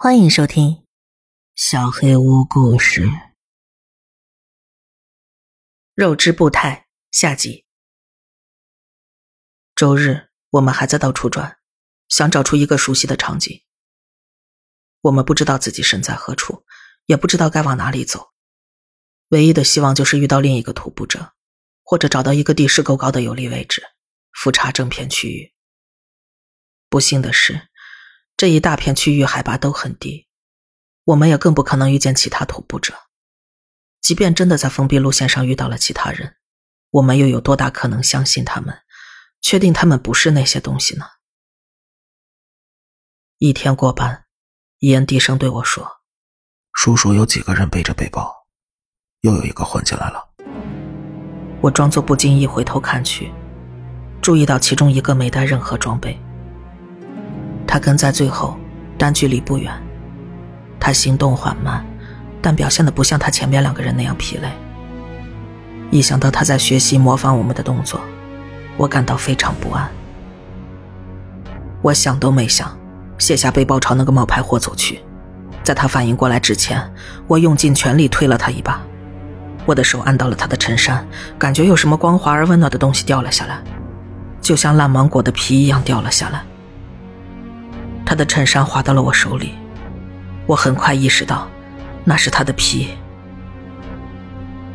欢迎收听《小黑屋故事》。肉之步态下集。周日，我们还在到处转，想找出一个熟悉的场景。我们不知道自己身在何处，也不知道该往哪里走。唯一的希望就是遇到另一个徒步者，或者找到一个地势够高的有利位置，俯察整片区域。不幸的是。这一大片区域海拔都很低，我们也更不可能遇见其他徒步者。即便真的在封闭路线上遇到了其他人，我们又有多大可能相信他们，确定他们不是那些东西呢？一天过半，伊恩低声对我说：“叔叔有几个人背着背包，又有一个混进来了。”我装作不经意回头看去，注意到其中一个没带任何装备。他跟在最后，但距离不远。他行动缓慢，但表现的不像他前面两个人那样疲累。一想到他在学习模仿我们的动作，我感到非常不安。我想都没想，卸下背包朝那个冒牌货走去。在他反应过来之前，我用尽全力推了他一把。我的手按到了他的衬衫，感觉有什么光滑而温暖的东西掉了下来，就像烂芒果的皮一样掉了下来。他的衬衫滑到了我手里，我很快意识到，那是他的皮。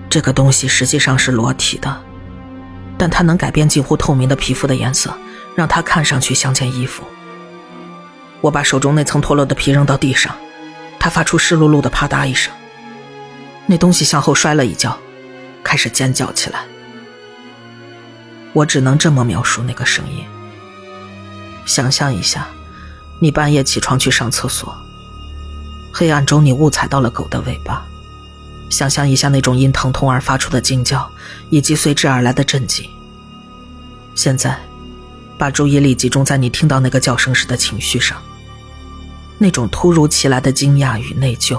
这个东西实际上是裸体的，但它能改变近乎透明的皮肤的颜色，让它看上去像件衣服。我把手中那层脱落的皮扔到地上，它发出湿漉漉的啪嗒一声。那东西向后摔了一跤，开始尖叫起来。我只能这么描述那个声音。想象一下。你半夜起床去上厕所，黑暗中你误踩到了狗的尾巴，想象一下那种因疼痛而发出的惊叫，以及随之而来的震惊。现在，把注意力集中在你听到那个叫声时的情绪上，那种突如其来的惊讶与内疚。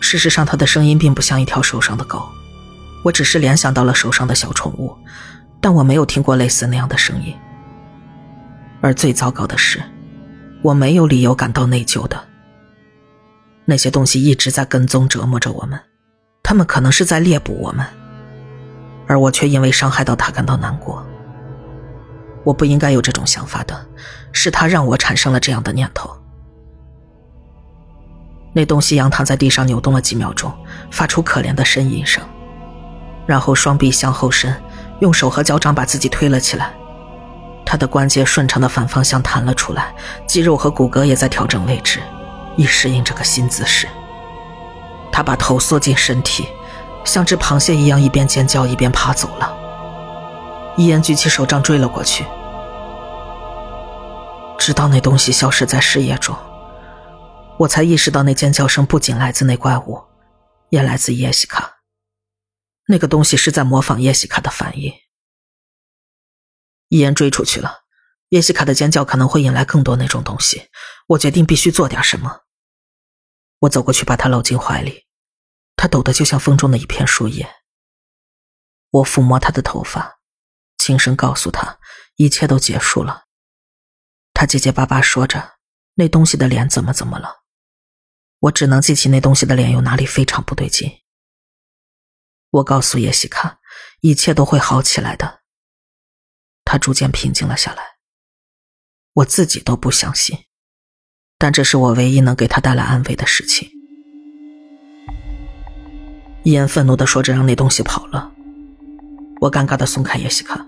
事实上，他的声音并不像一条受伤的狗，我只是联想到了手上的小宠物，但我没有听过类似那样的声音。而最糟糕的是，我没有理由感到内疚的。那些东西一直在跟踪折磨着我们，他们可能是在猎捕我们，而我却因为伤害到他感到难过。我不应该有这种想法的，是他让我产生了这样的念头。那东西仰躺在地上扭动了几秒钟，发出可怜的呻吟声，然后双臂向后伸，用手和脚掌把自己推了起来。他的关节顺畅的反方向弹了出来，肌肉和骨骼也在调整位置，以适应这个新姿势。他把头缩进身体，像只螃蟹一样一边尖叫一边爬走了。伊恩举起手杖追了过去，直到那东西消失在视野中，我才意识到那尖叫声不仅来自那怪物，也来自叶西卡。那个东西是在模仿叶西卡的反应。伊恩追出去了，叶西卡的尖叫可能会引来更多那种东西。我决定必须做点什么。我走过去，把他搂进怀里，他抖得就像风中的一片树叶。我抚摸他的头发，轻声告诉他一切都结束了。他结结巴巴说着：“那东西的脸怎么怎么了？”我只能记起那东西的脸有哪里非常不对劲。我告诉叶西卡，一切都会好起来的。他逐渐平静了下来，我自己都不相信，但这是我唯一能给他带来安慰的事情。伊恩愤怒的说着，让那东西跑了。我尴尬的松开叶西卡。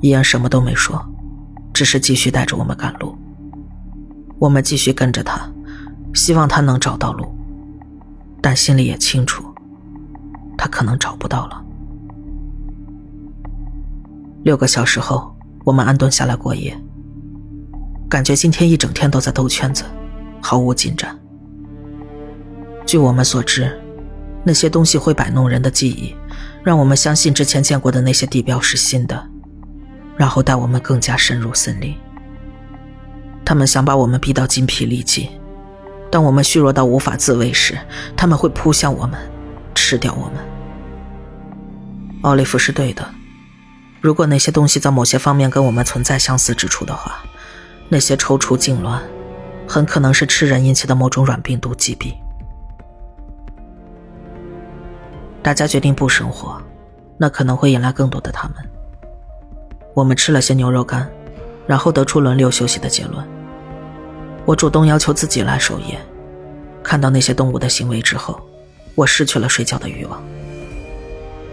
伊恩什么都没说，只是继续带着我们赶路。我们继续跟着他，希望他能找到路，但心里也清楚，他可能找不到了。六个小时后，我们安顿下来过夜。感觉今天一整天都在兜圈子，毫无进展。据我们所知，那些东西会摆弄人的记忆，让我们相信之前见过的那些地标是新的，然后带我们更加深入森林。他们想把我们逼到筋疲力尽，当我们虚弱到无法自卫时，他们会扑向我们，吃掉我们。奥利弗是对的。如果那些东西在某些方面跟我们存在相似之处的话，那些抽搐痉挛、很可能是吃人引起的某种软病毒疾病。大家决定不生火，那可能会引来更多的他们。我们吃了些牛肉干，然后得出轮流休息的结论。我主动要求自己来守夜，看到那些动物的行为之后，我失去了睡觉的欲望。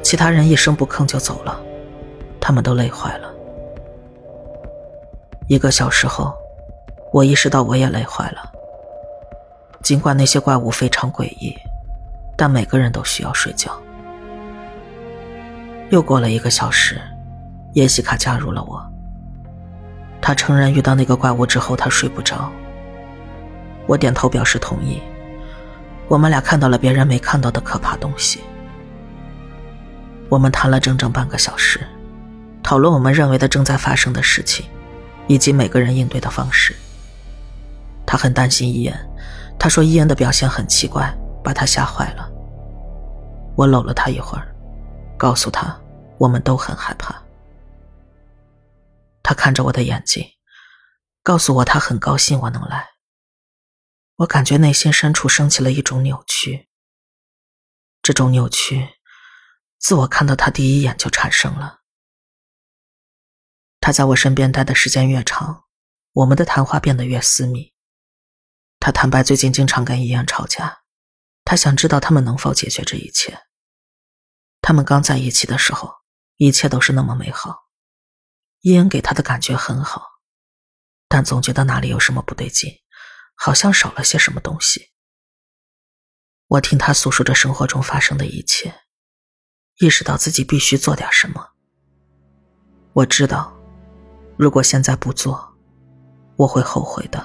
其他人一声不吭就走了，他们都累坏了。一个小时后，我意识到我也累坏了。尽管那些怪物非常诡异。但每个人都需要睡觉。又过了一个小时，耶西卡加入了我。他承认遇到那个怪物之后，他睡不着。我点头表示同意。我们俩看到了别人没看到的可怕东西。我们谈了整整半个小时，讨论我们认为的正在发生的事情，以及每个人应对的方式。他很担心伊恩，他说伊恩的表现很奇怪。把他吓坏了。我搂了他一会儿，告诉他我们都很害怕。他看着我的眼睛，告诉我他很高兴我能来。我感觉内心深处升起了一种扭曲。这种扭曲，自我看到他第一眼就产生了。他在我身边待的时间越长，我们的谈话变得越私密。他坦白最近经常跟伊恩吵架。他想知道他们能否解决这一切。他们刚在一起的时候，一切都是那么美好。伊恩给他的感觉很好，但总觉得哪里有什么不对劲，好像少了些什么东西。我听他诉说着生活中发生的一切，意识到自己必须做点什么。我知道，如果现在不做，我会后悔的。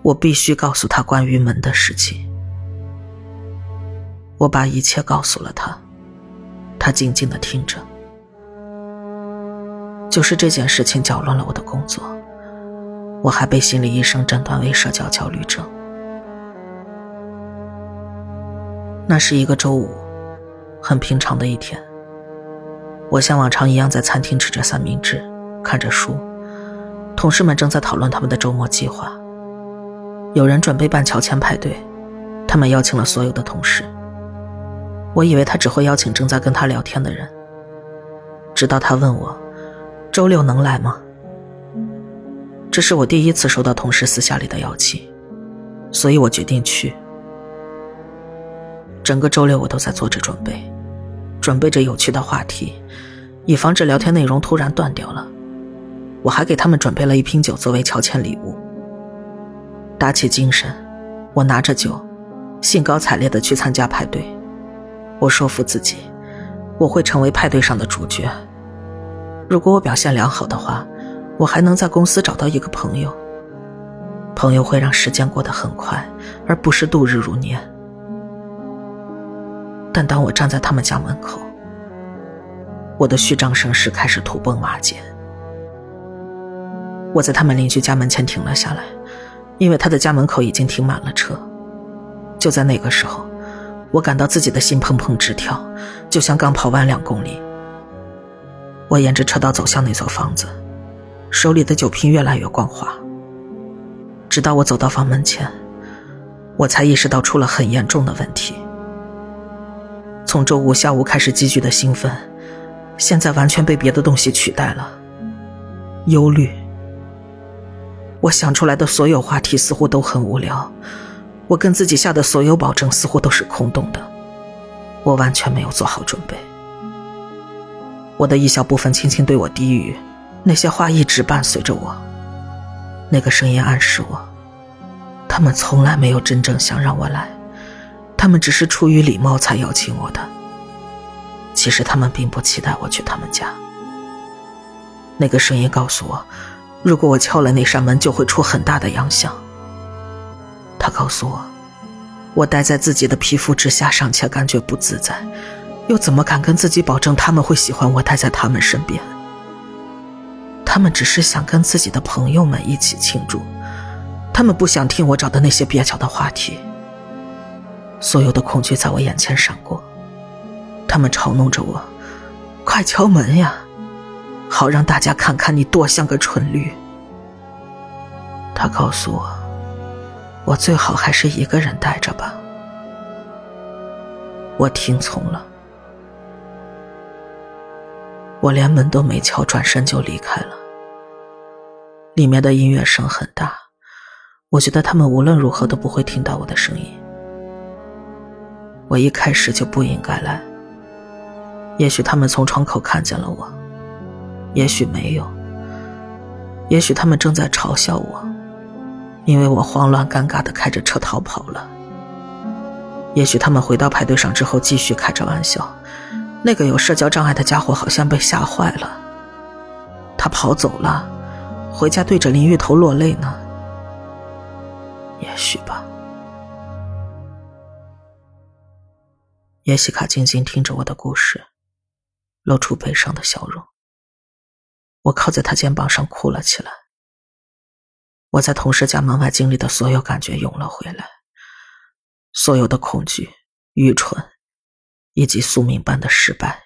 我必须告诉他关于门的事情。我把一切告诉了他，他静静的听着。就是这件事情搅乱了我的工作，我还被心理医生诊断为社交焦虑症。那是一个周五，很平常的一天。我像往常一样在餐厅吃着三明治，看着书。同事们正在讨论他们的周末计划。有人准备办乔迁派对，他们邀请了所有的同事。我以为他只会邀请正在跟他聊天的人，直到他问我：“周六能来吗？”这是我第一次收到同事私下里的邀请，所以我决定去。整个周六我都在做着准备，准备着有趣的话题，以防止聊天内容突然断掉了。我还给他们准备了一瓶酒作为乔迁礼物。打起精神，我拿着酒，兴高采烈的去参加派对。我说服自己，我会成为派对上的主角。如果我表现良好的话，我还能在公司找到一个朋友。朋友会让时间过得很快，而不是度日如年。但当我站在他们家门口，我的虚张声势开始土崩瓦解。我在他们邻居家门前停了下来，因为他的家门口已经停满了车。就在那个时候。我感到自己的心砰砰直跳，就像刚跑完两公里。我沿着车道走向那座房子，手里的酒瓶越来越光滑。直到我走到房门前，我才意识到出了很严重的问题。从周五下午开始积聚的兴奋，现在完全被别的东西取代了——忧虑。我想出来的所有话题似乎都很无聊。我跟自己下的所有保证似乎都是空洞的，我完全没有做好准备。我的一小部分轻轻对我低语，那些话一直伴随着我。那个声音暗示我，他们从来没有真正想让我来，他们只是出于礼貌才邀请我的。其实他们并不期待我去他们家。那个声音告诉我，如果我敲了那扇门，就会出很大的洋相。他告诉我，我待在自己的皮肤之下尚且感觉不自在，又怎么敢跟自己保证他们会喜欢我待在他们身边？他们只是想跟自己的朋友们一起庆祝，他们不想听我找的那些蹩脚的话题。所有的恐惧在我眼前闪过，他们嘲弄着我：“快敲门呀，好让大家看看你多像个蠢驴。”他告诉我，我最好还是一个人待着吧。我听从了，我连门都没敲，转身就离开了。里面的音乐声很大，我觉得他们无论如何都不会听到我的声音。我一开始就不应该来。也许他们从窗口看见了我，也许没有。也许他们正在嘲笑我，因为我慌乱尴尬的开着车逃跑了。也许他们回到派对上之后继续开着玩笑，那个有社交障碍的家伙好像被吓坏了，他跑走了，回家对着淋浴头落泪呢。也许吧。叶西卡静静听着我的故事，露出悲伤的笑容。我靠在他肩膀上哭了起来。我在同事家门外经历的所有感觉涌了回来，所有的恐惧、愚蠢，以及宿命般的失败，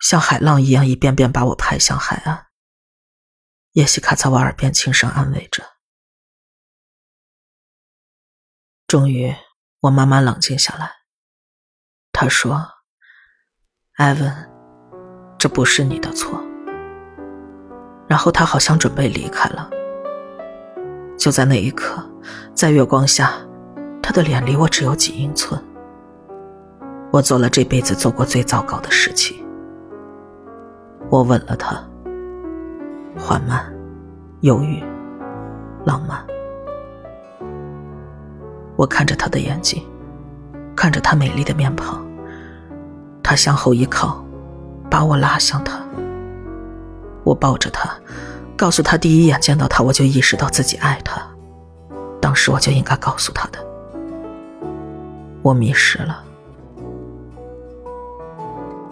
像海浪一样一遍遍把我拍向海岸。叶西卡在我耳边轻声安慰着。终于，我慢慢冷静下来。他说：“艾文，这不是你的错。”然后他好像准备离开了。就在那一刻，在月光下，他的脸离我只有几英寸。我做了这辈子做过最糟糕的事情。我吻了他，缓慢、犹豫、浪漫。我看着他的眼睛。看着他美丽的面庞，他向后一靠，把我拉向他。我抱着他，告诉他第一眼见到他我就意识到自己爱他，当时我就应该告诉他的。我迷失了。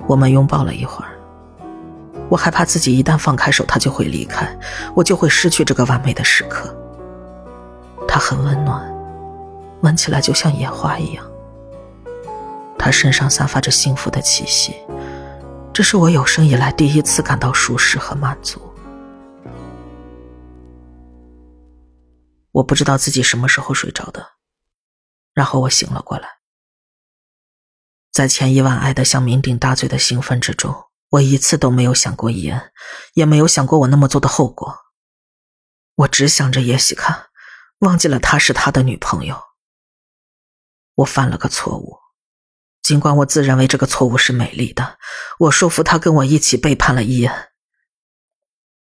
我们拥抱了一会儿，我害怕自己一旦放开手，他就会离开，我就会失去这个完美的时刻。他很温暖，闻起来就像野花一样。他身上散发着幸福的气息，这是我有生以来第一次感到舒适和满足。我不知道自己什么时候睡着的，然后我醒了过来。在前一晚爱得像酩酊大醉的兴奋之中，我一次都没有想过伊恩，也没有想过我那么做的后果。我只想着叶西卡，忘记了她是他的女朋友。我犯了个错误。尽管我自认为这个错误是美丽的，我说服他跟我一起背叛了伊恩。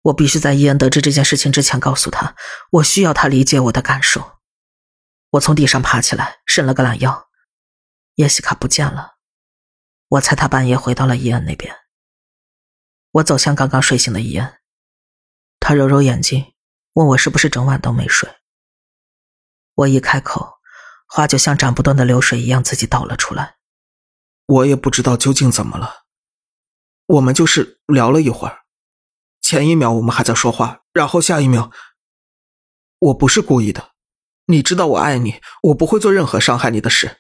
我必须在伊恩得知这件事情之前告诉他，我需要他理解我的感受。我从地上爬起来，伸了个懒腰，叶西卡不见了。我猜他半夜回到了伊恩那边。我走向刚刚睡醒的伊恩，他揉揉眼睛，问我是不是整晚都没睡。我一开口，话就像斩不断的流水一样自己倒了出来。我也不知道究竟怎么了，我们就是聊了一会儿，前一秒我们还在说话，然后下一秒，我不是故意的，你知道我爱你，我不会做任何伤害你的事，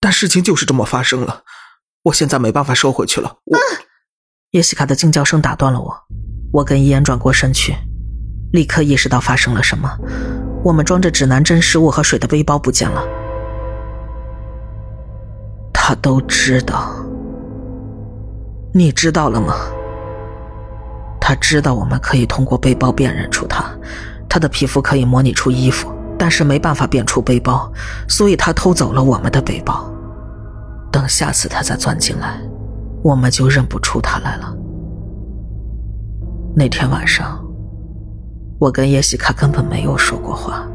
但事情就是这么发生了，我现在没办法收回去了。我，叶西卡的惊叫声打断了我，我跟伊恩转过身去，立刻意识到发生了什么，我们装着指南针、食物和水的背包不见了。他都知道，你知道了吗？他知道我们可以通过背包辨认出他，他的皮肤可以模拟出衣服，但是没办法辨出背包，所以他偷走了我们的背包。等下次他再钻进来，我们就认不出他来了。那天晚上，我跟叶西卡根本没有说过话。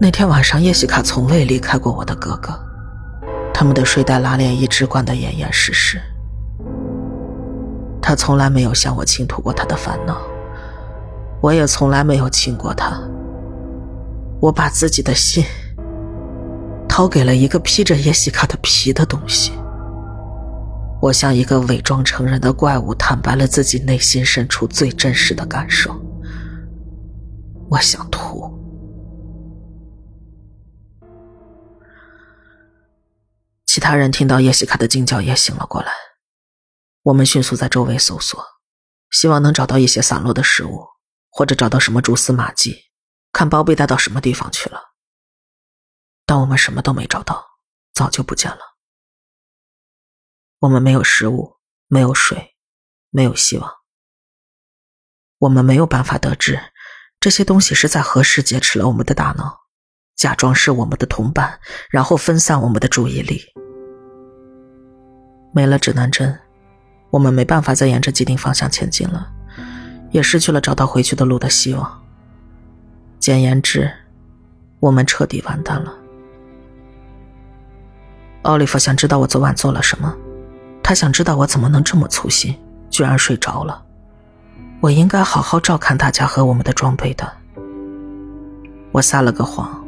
那天晚上，叶西卡从未离开过我的哥哥。他们的睡袋拉链一直关得严严实实。他从来没有向我倾吐过他的烦恼，我也从来没有亲过他。我把自己的心掏给了一个披着耶西卡的皮的东西。我像一个伪装成人的怪物，坦白了自己内心深处最真实的感受。我想吐。其他人听到叶西卡的惊叫也醒了过来。我们迅速在周围搜索，希望能找到一些散落的食物，或者找到什么蛛丝马迹，看包被带到什么地方去了。但我们什么都没找到，早就不见了。我们没有食物，没有水，没有希望。我们没有办法得知这些东西是在何时劫持了我们的大脑，假装是我们的同伴，然后分散我们的注意力。没了指南针，我们没办法再沿着既定方向前进了，也失去了找到回去的路的希望。简言之，我们彻底完蛋了。奥利弗想知道我昨晚做了什么。他想知道我怎么能这么粗心，居然睡着了。我应该好好照看大家和我们的装备的。我撒了个谎，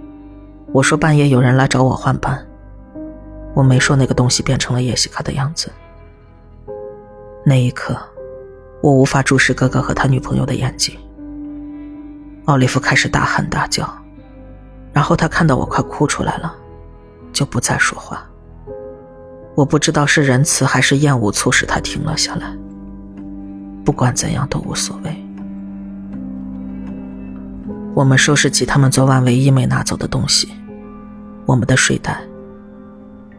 我说半夜有人来找我换班。我没说那个东西变成了叶西卡的样子。那一刻，我无法注视哥哥和他女朋友的眼睛。奥利弗开始大喊大叫，然后他看到我快哭出来了，就不再说话。我不知道是仁慈还是厌恶促使他停了下来。不管怎样都无所谓。我们收拾起他们昨晚唯一没拿走的东西，我们的睡袋，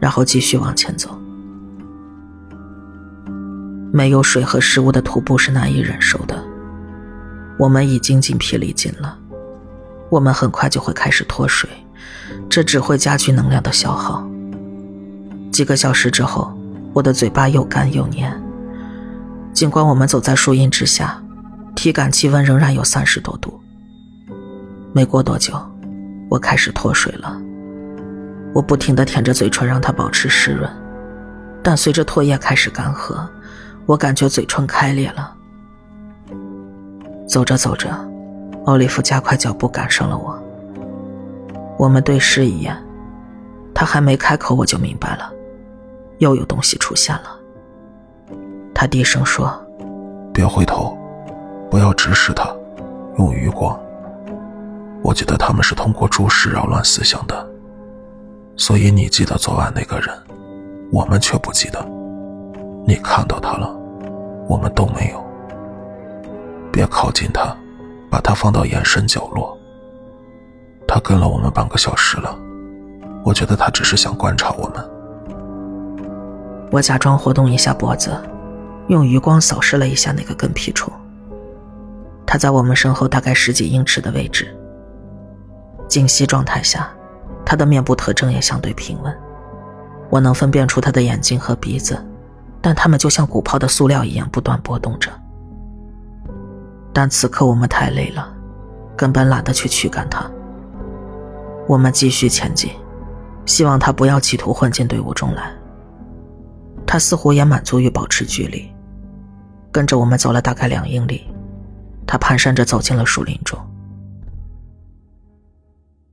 然后继续往前走。没有水和食物的徒步是难以忍受的。我们已经精疲力尽了，我们很快就会开始脱水，这只会加剧能量的消耗。几个小时之后，我的嘴巴又干又黏。尽管我们走在树荫之下，体感气温仍然有三十多度。没过多久，我开始脱水了。我不停地舔着嘴唇，让它保持湿润。但随着唾液开始干涸，我感觉嘴唇开裂了。走着走着，奥利弗加快脚步赶上了我。我们对视一眼，他还没开口，我就明白了。又有东西出现了。他低声说：“别回头，不要直视他，用余光。我记得他们是通过注视扰乱思想的，所以你记得昨晚那个人，我们却不记得。你看到他了，我们都没有。别靠近他，把他放到眼神角落。他跟了我们半个小时了，我觉得他只是想观察我们。”我假装活动一下脖子，用余光扫视了一下那个跟屁虫。他在我们身后大概十几英尺的位置。静息状态下，他的面部特征也相对平稳。我能分辨出他的眼睛和鼻子，但他们就像鼓泡的塑料一样不断波动着。但此刻我们太累了，根本懒得去驱赶他。我们继续前进，希望他不要企图混进队伍中来。他似乎也满足于保持距离，跟着我们走了大概两英里，他蹒跚着走进了树林中。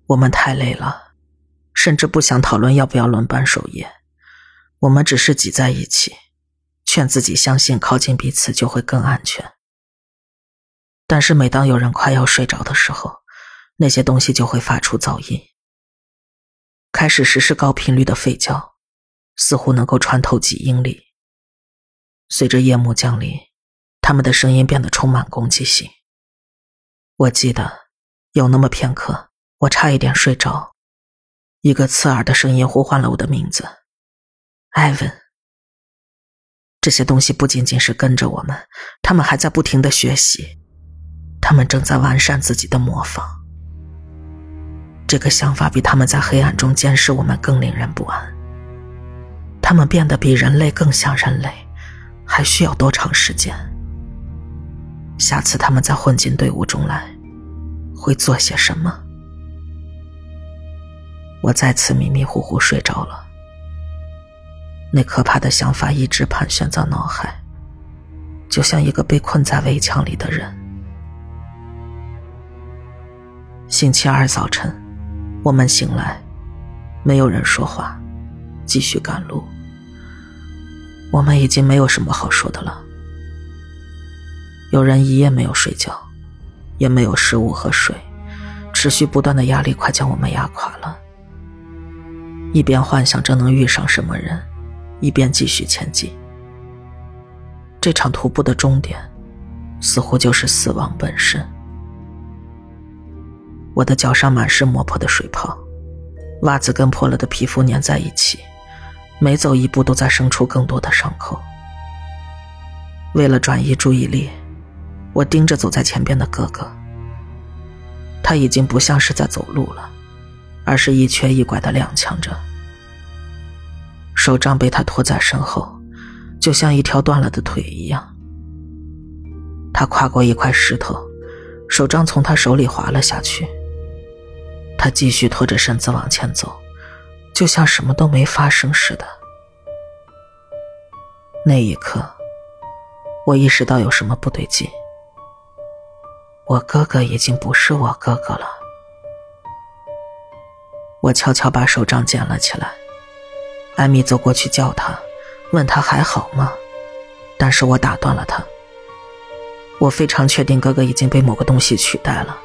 我们太累了，甚至不想讨论要不要轮班守夜，我们只是挤在一起，劝自己相信靠近彼此就会更安全。但是每当有人快要睡着的时候，那些东西就会发出噪音，开始实施高频率的吠叫。似乎能够穿透几英里。随着夜幕降临，他们的声音变得充满攻击性。我记得有那么片刻，我差一点睡着。一个刺耳的声音呼唤了我的名字，艾文。这些东西不仅仅是跟着我们，他们还在不停的学习，他们正在完善自己的模仿。这个想法比他们在黑暗中监视我们更令人不安。他们变得比人类更像人类，还需要多长时间？下次他们再混进队伍中来，会做些什么？我再次迷迷糊糊睡着了。那可怕的想法一直盘旋在脑海，就像一个被困在围墙里的人。星期二早晨，我们醒来，没有人说话，继续赶路。我们已经没有什么好说的了。有人一夜没有睡觉，也没有食物和水，持续不断的压力快将我们压垮了。一边幻想着能遇上什么人，一边继续前进。这场徒步的终点，似乎就是死亡本身。我的脚上满是磨破的水泡，袜子跟破了的皮肤粘在一起，每走一步都在生出更多的伤口。为了转移注意力，我盯着走在前边的哥哥。他已经不像是在走路了，而是一瘸一拐的踉跄着，手杖被他拖在身后，就像一条断了的腿一样。他跨过一块石头，手杖从他手里滑了下去。他继续拖着身子往前走，就像什么都没发生似的。那一刻，我意识到有什么不对劲。我哥哥已经不是我哥哥了。我悄悄把手杖捡了起来。艾米走过去叫他，问他还好吗？但是我打断了他。我非常确定哥哥已经被某个东西取代了。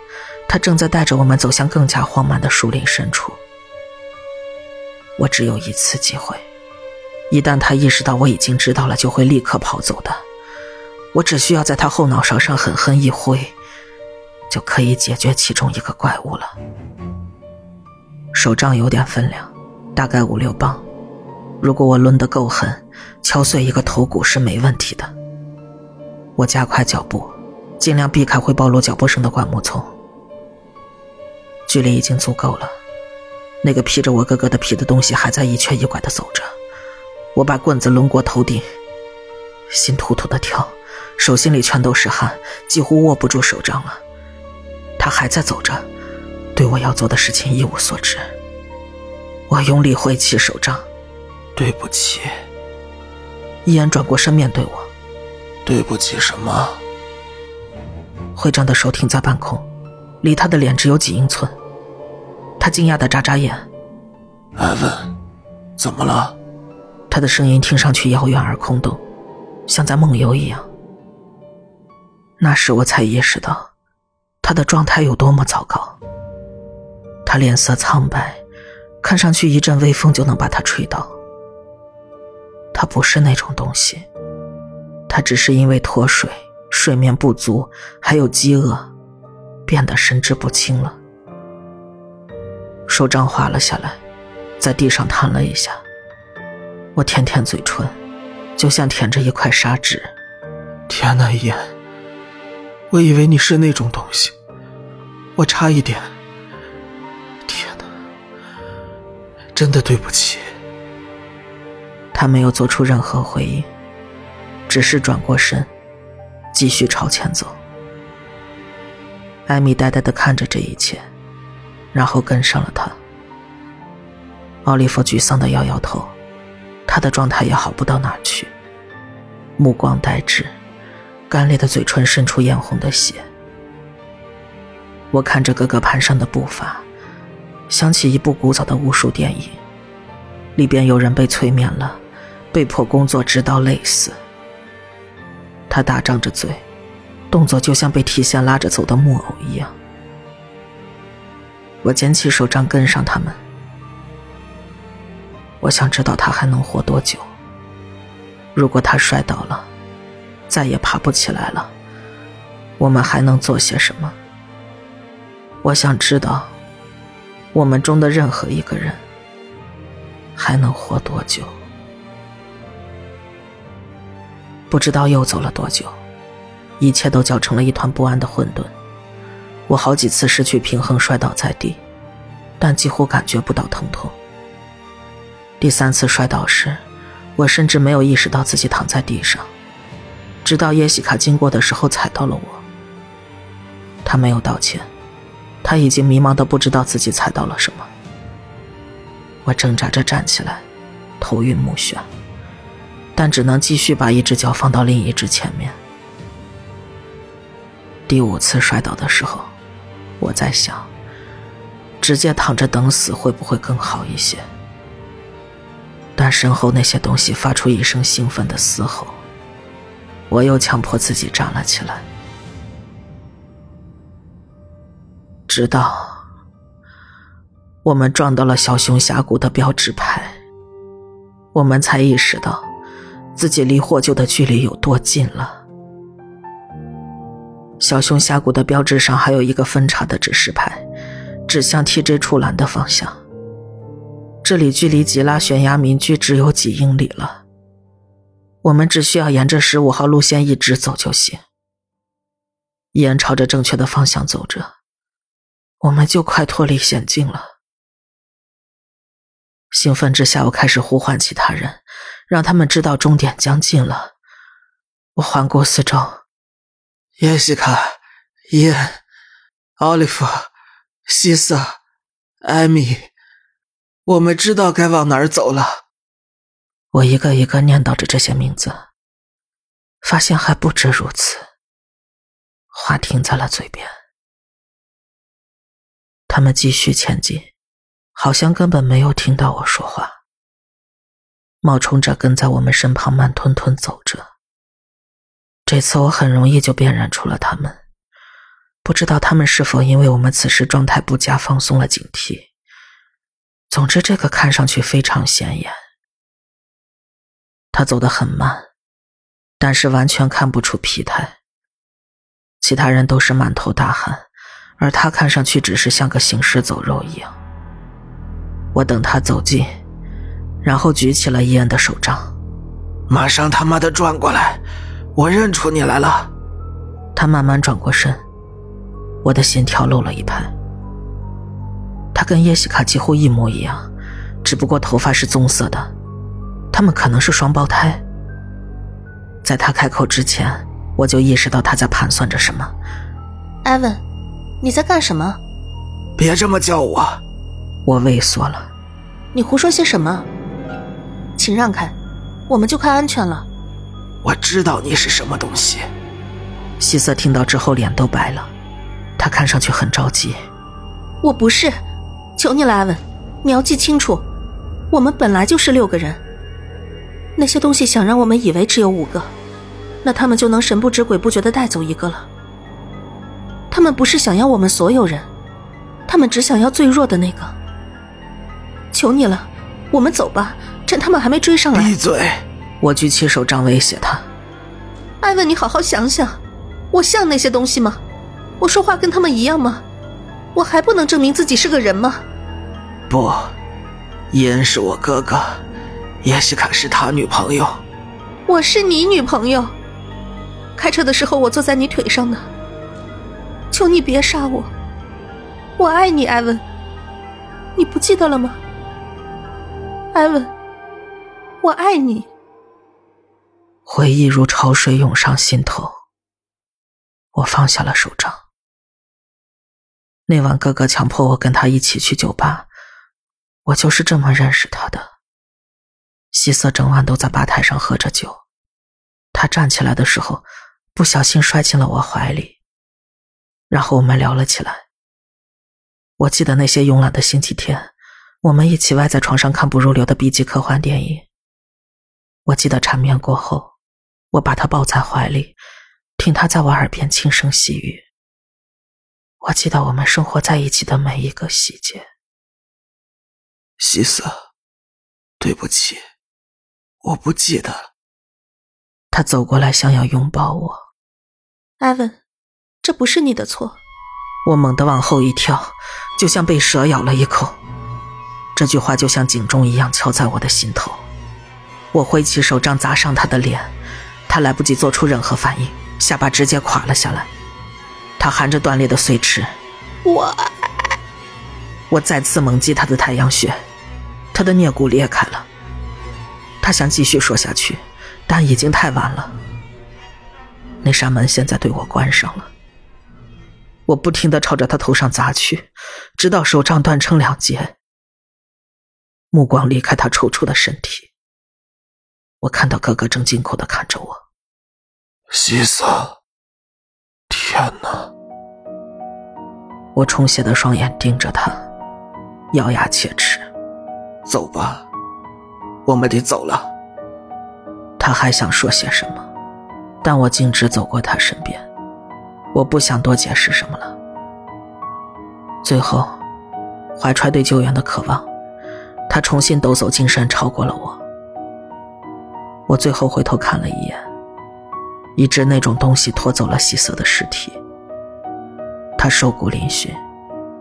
他正在带着我们走向更加荒蛮的树林深处。我只有一次机会，一旦他意识到我已经知道了，就会立刻跑走的。我只需要在他后脑勺上狠狠一挥，就可以解决其中一个怪物了。手杖有点分量，大概五六磅，如果我抡得够狠，敲碎一个头骨是没问题的。我加快脚步，尽量避开会暴露脚步声的灌木丛。距离已经足够了，那个披着我哥哥的皮的东西还在一瘸一拐的走着。我把棍子抡过头顶，心突突的跳，手心里全都是汗，几乎握不住手杖了。他还在走着，对我要做的事情一无所知。我用力挥起手杖，对不起。伊恩转过身面对我，对不起什么？会长的手停在半空。离他的脸只有几英寸，他惊讶的眨眨眼。艾文，怎么了？他的声音听上去遥远而空洞，像在梦游一样。那时我才意识到，他的状态有多么糟糕。他脸色苍白，看上去一阵微风就能把他吹倒。他不是那种东西，他只是因为脱水、睡眠不足，还有饥饿。变得神志不清了，手杖滑了下来，在地上弹了一下。我舔舔嘴唇，就像舔着一块砂纸。天哪，伊恩！我以为你是那种东西，我差一点。真的对不起。他没有做出任何回应，只是转过身，继续朝前走。艾米呆呆的看着这一切，然后跟上了他。奥利弗沮丧的摇摇头，他的状态也好不到哪去，目光呆滞，干裂的嘴唇渗出艳红的血。我看着哥哥蹒跚的步伐，想起一部古早的巫术电影，里边有人被催眠了，被迫工作直到累死。他大张着嘴。动作就像被提线拉着走的木偶一样。我捡起手杖跟上他们。我想知道他还能活多久。如果他摔倒了，再也爬不起来了，我们还能做些什么？我想知道，我们中的任何一个人还能活多久？不知道又走了多久。一切都搅成了一团不安的混沌，我好几次失去平衡摔倒在地，但几乎感觉不到疼痛。第三次摔倒时，我甚至没有意识到自己躺在地上，直到耶西卡经过的时候踩到了我。他没有道歉，他已经迷茫的不知道自己踩到了什么。我挣扎着站起来，头晕目眩，但只能继续把一只脚放到另一只前面。第五次摔倒的时候，我在想，直接躺着等死会不会更好一些？但身后那些东西发出一声兴奋的嘶吼，我又强迫自己站了起来，直到我们撞到了小熊峡谷的标志牌，我们才意识到自己离获救的距离有多近了。小熊峡谷的标志上还有一个分叉的指示牌，指向 TJ 出栏的方向。这里距离吉拉悬崖民居只有几英里了，我们只需要沿着十五号路线一直走就行。伊恩朝着正确的方向走着，我们就快脱离险境了。兴奋之下，我开始呼唤其他人，让他们知道终点将近了。我环顾四周，耶西卡、伊恩、奥利弗、西瑟、艾米。我们知道该往哪儿走了。我一个一个念叨着这些名字，发现还不止如此。话停在了嘴边。他们继续前进，好像根本没有听到我说话。冒充着跟在我们身旁，慢吞吞走着。这次我很容易就辨认出了他们，不知道他们是否因为我们此时状态不佳，放松了警惕。总之，这个看上去非常显眼。他走得很慢，但是完全看不出疲态。其他人都是满头大汗，而他看上去只是像个行尸走肉一样。我等他走近，然后举起了伊恩的手杖。马上他妈的转过来！我认出你来了。他慢慢转过身，我的心跳漏了一拍。他跟叶西卡几乎一模一样，只不过头发是棕色的。他们可能是双胞胎。在他开口之前，我就意识到他在盘算着什么。艾文，你在干什么？别这么叫我！我畏缩了。你胡说些什么？请让开，我们就快安全了。我知道你是什么东西。希瑟听到之后脸都白了，他看上去很着急。我不是。求你了，艾文，你要记清楚，我们本来就是六个人。那些东西想让我们以为只有五个，那他们就能神不知鬼不觉的带走一个了。他们不是想要我们所有人，他们只想要最弱的那个。求你了，我们走吧，趁他们还没追上来。闭嘴！我举起手杖威胁他。艾文，你好好想想，我像那些东西吗？我说话跟他们一样吗？我还不能证明自己是个人吗？不，伊恩是我哥哥，耶西卡是他女朋友。我是你女朋友。开车的时候我坐在你腿上呢。求你别杀我，我爱你，艾文。你不记得了吗？艾文，我爱你。回忆如潮水涌上心头，我放下了手杖。那晚，哥哥强迫我跟他一起去酒吧，我就是这么认识他的。希瑟整晚都在吧台上喝着酒，他站起来的时候，不小心摔进了我怀里，然后我们聊了起来。我记得那些慵懒的星期天，我们一起歪在床上看不入流的 B 级科幻电影。我记得缠绵过后，我把他抱在怀里，听他在我耳边轻声细语。我记得我们生活在一起的每一个细节。西瑟，对不起，我不记得。他走过来，想要拥抱我。艾文，这不是你的错。我猛地往后一跳，就像被蛇咬了一口。这句话就像警钟一样敲在我的心头。我挥起手杖砸上他的脸，他来不及做出任何反应，下巴直接垮了下来。他含着断裂的碎齿，我，我再次猛击他的太阳穴，他的颞骨裂开了。他想继续说下去，但已经太晚了。那扇门现在对我关上了。我不停的朝着他头上砸去，直到手杖断成两截。目光离开他抽搐的身体，我看到哥哥正惊恐的看着我，西斯。天哪！我充血的双眼盯着他，咬牙切齿。走吧，我们得走了。他还想说些什么，但我径直走过他身边。我不想多解释什么了。最后，怀揣对救援的渴望，他重新抖擞精神，超过了我。我最后回头看了一眼。一只那种东西拖走了希瑟的尸体，他瘦骨嶙峋，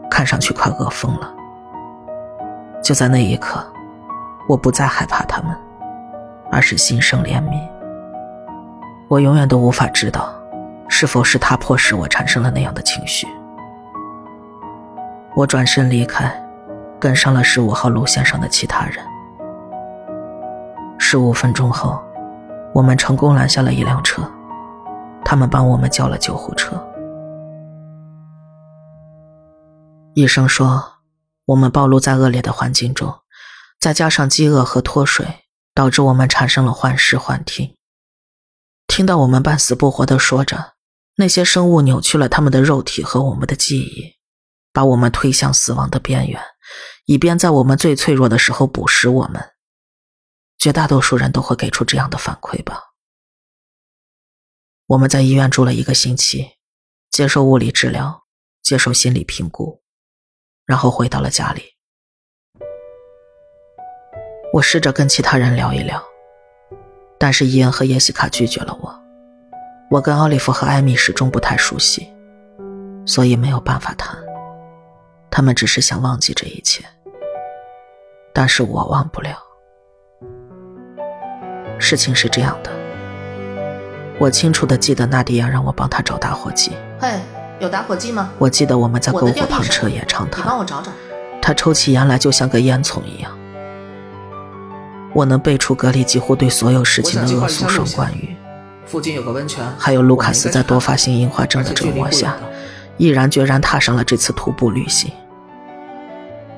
看上去快饿疯了。就在那一刻，我不再害怕他们，而是心生怜悯。我永远都无法知道，是否是他迫使我产生了那样的情绪。我转身离开，跟上了十五号路线上的其他人。十五分钟后，我们成功拦下了一辆车，他们帮我们叫了救护车。医生说，我们暴露在恶劣的环境中，再加上饥饿和脱水，导致我们产生了幻视幻听。听到我们半死不活的说着，那些生物扭曲了他们的肉体和我们的记忆，把我们推向死亡的边缘，以便在我们最脆弱的时候捕食我们。绝大多数人都会给出这样的反馈吧。我们在医院住了一个星期，接受物理治疗，接受心理评估。然后回到了家里，我试着跟其他人聊一聊，但是伊恩和叶西卡拒绝了我。我跟奥利弗和艾米始终不太熟悉，所以没有办法谈。他们只是想忘记这一切，但是我忘不了。事情是这样的，我清楚的记得纳迪亚让我帮他找打火机。嘿。有打火机吗？我记得我们在篝火旁彻夜长谈。你帮我找找。他抽起烟来就像个烟囱一样。我能背出格里几乎对所有事情的恶俗双关语。附近有个温泉。还有卢卡斯在多发性硬化症的折磨下，毅然决然踏上了这次徒步旅行。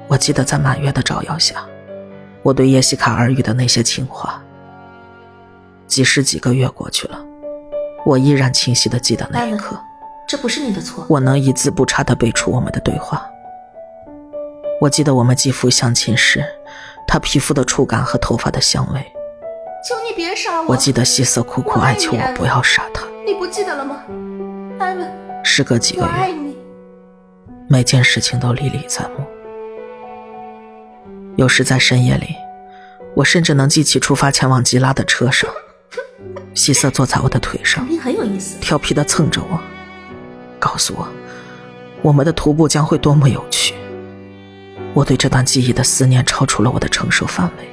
我记得在满月的照耀下，我对叶西卡耳语的那些情话。几十几个月过去了，我依然清晰的记得那一刻。这不是你的错。我能一字不差的背出我们的对话。我记得我们肌肤相亲时，他皮肤的触感和头发的香味。求你别杀我！我记得希瑟苦苦哀求我不要杀他。你不记得了吗，艾文？时隔几个月，每件事情都历历在目。有时在深夜里，我甚至能记起出发前往吉拉的车上，希瑟坐在我的腿上，肯定很有意思，调皮的蹭着我。告诉我，我们的徒步将会多么有趣！我对这段记忆的思念超出了我的承受范围。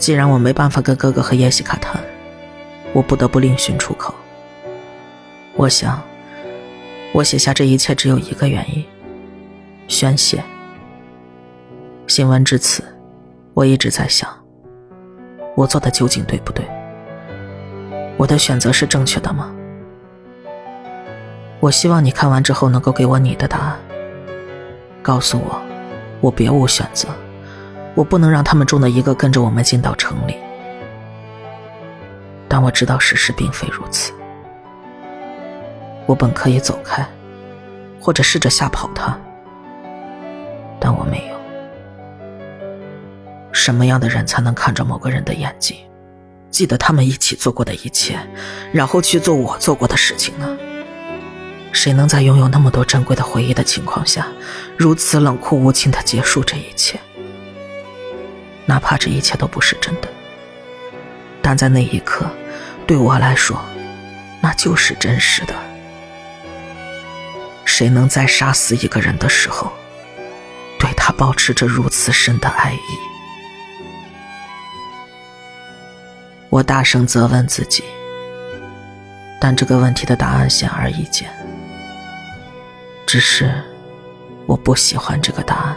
既然我没办法跟哥哥和耶西卡谈，我不得不另寻出口。我想，我写下这一切只有一个原因：宣泄。新闻至此，我一直在想，我做的究竟对不对？我的选择是正确的吗？我希望你看完之后能够给我你的答案，告诉我，我别无选择，我不能让他们中的一个跟着我们进到城里。但我知道事实并非如此，我本可以走开，或者试着吓跑他，但我没有。什么样的人才能看着某个人的眼睛，记得他们一起做过的一切，然后去做我做过的事情呢？谁能在拥有那么多珍贵的回忆的情况下，如此冷酷无情的结束这一切？哪怕这一切都不是真的，但在那一刻，对我来说，那就是真实的。谁能在杀死一个人的时候，对他保持着如此深的爱意？我大声责问自己，但这个问题的答案显而易见。只是，我不喜欢这个答案。